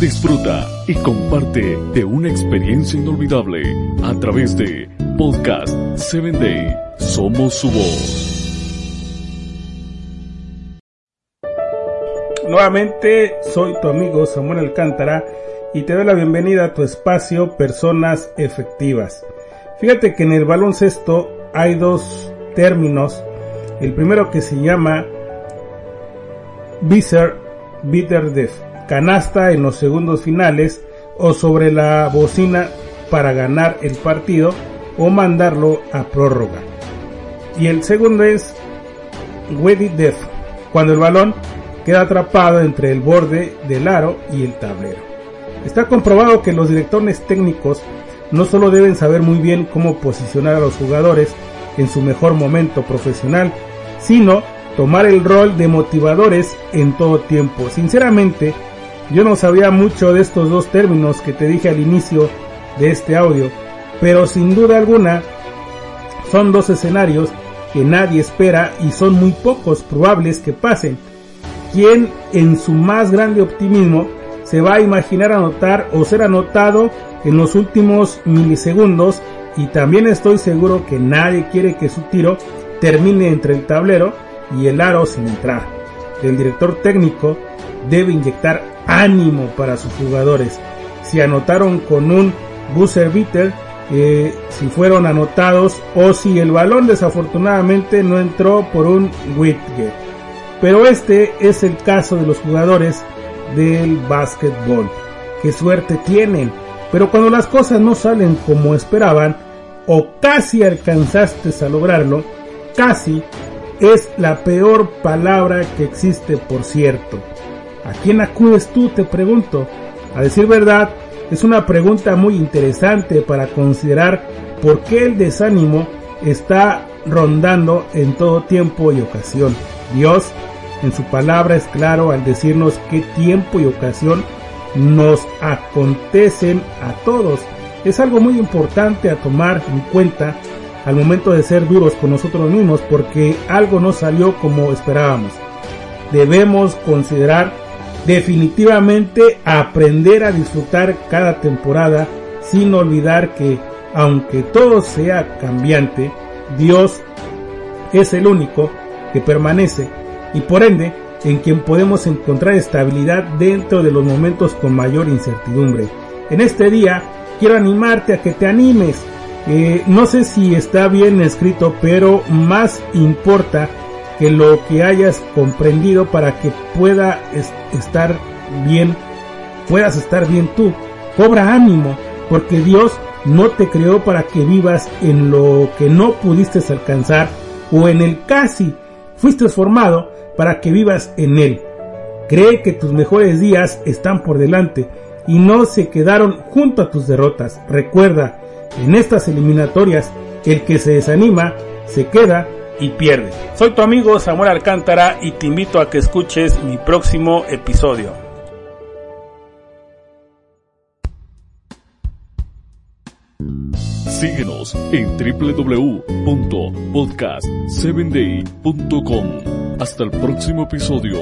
Disfruta y comparte de una experiencia inolvidable a través de Podcast 7 Day. Somos su voz. Nuevamente soy tu amigo Samuel Alcántara y te doy la bienvenida a tu espacio Personas Efectivas. Fíjate que en el baloncesto hay dos términos. El primero que se llama Bitter Bitter Def, canasta en los segundos finales o sobre la bocina para ganar el partido o mandarlo a prórroga. Y el segundo es Weddy Def, cuando el balón queda atrapado entre el borde del aro y el tablero. Está comprobado que los directores técnicos no solo deben saber muy bien cómo posicionar a los jugadores en su mejor momento profesional, sino tomar el rol de motivadores en todo tiempo. Sinceramente, yo no sabía mucho de estos dos términos que te dije al inicio de este audio, pero sin duda alguna son dos escenarios que nadie espera y son muy pocos probables que pasen. Quien en su más grande optimismo se va a imaginar anotar o ser anotado en los últimos milisegundos y también estoy seguro que nadie quiere que su tiro termine entre el tablero y el aro sin entrar. El director técnico debe inyectar ánimo para sus jugadores. Si anotaron con un buzzer beater, eh, si fueron anotados o si el balón desafortunadamente no entró por un Whitgate. Pero este es el caso de los jugadores del básquetbol. Qué suerte tienen. Pero cuando las cosas no salen como esperaban, o casi alcanzaste a lograrlo, casi es la peor palabra que existe, por cierto. ¿A quién acudes tú? Te pregunto. A decir verdad, es una pregunta muy interesante para considerar por qué el desánimo está rondando en todo tiempo y ocasión. Dios en su palabra es claro al decirnos qué tiempo y ocasión nos acontecen a todos. Es algo muy importante a tomar en cuenta al momento de ser duros con nosotros mismos porque algo no salió como esperábamos. Debemos considerar definitivamente aprender a disfrutar cada temporada sin olvidar que aunque todo sea cambiante, Dios es el único que permanece y por ende en quien podemos encontrar estabilidad dentro de los momentos con mayor incertidumbre. En este día quiero animarte a que te animes eh, no sé si está bien escrito, pero más importa que lo que hayas comprendido para que pueda estar bien, puedas estar bien tú. Cobra ánimo, porque Dios no te creó para que vivas en lo que no pudiste alcanzar o en el casi. Fuiste formado para que vivas en él. Cree que tus mejores días están por delante y no se quedaron junto a tus derrotas. Recuerda, en estas eliminatorias, el que se desanima se queda y pierde. Soy tu amigo Samuel Alcántara y te invito a que escuches mi próximo episodio. Síguenos en www.podcast7day.com. Hasta el próximo episodio.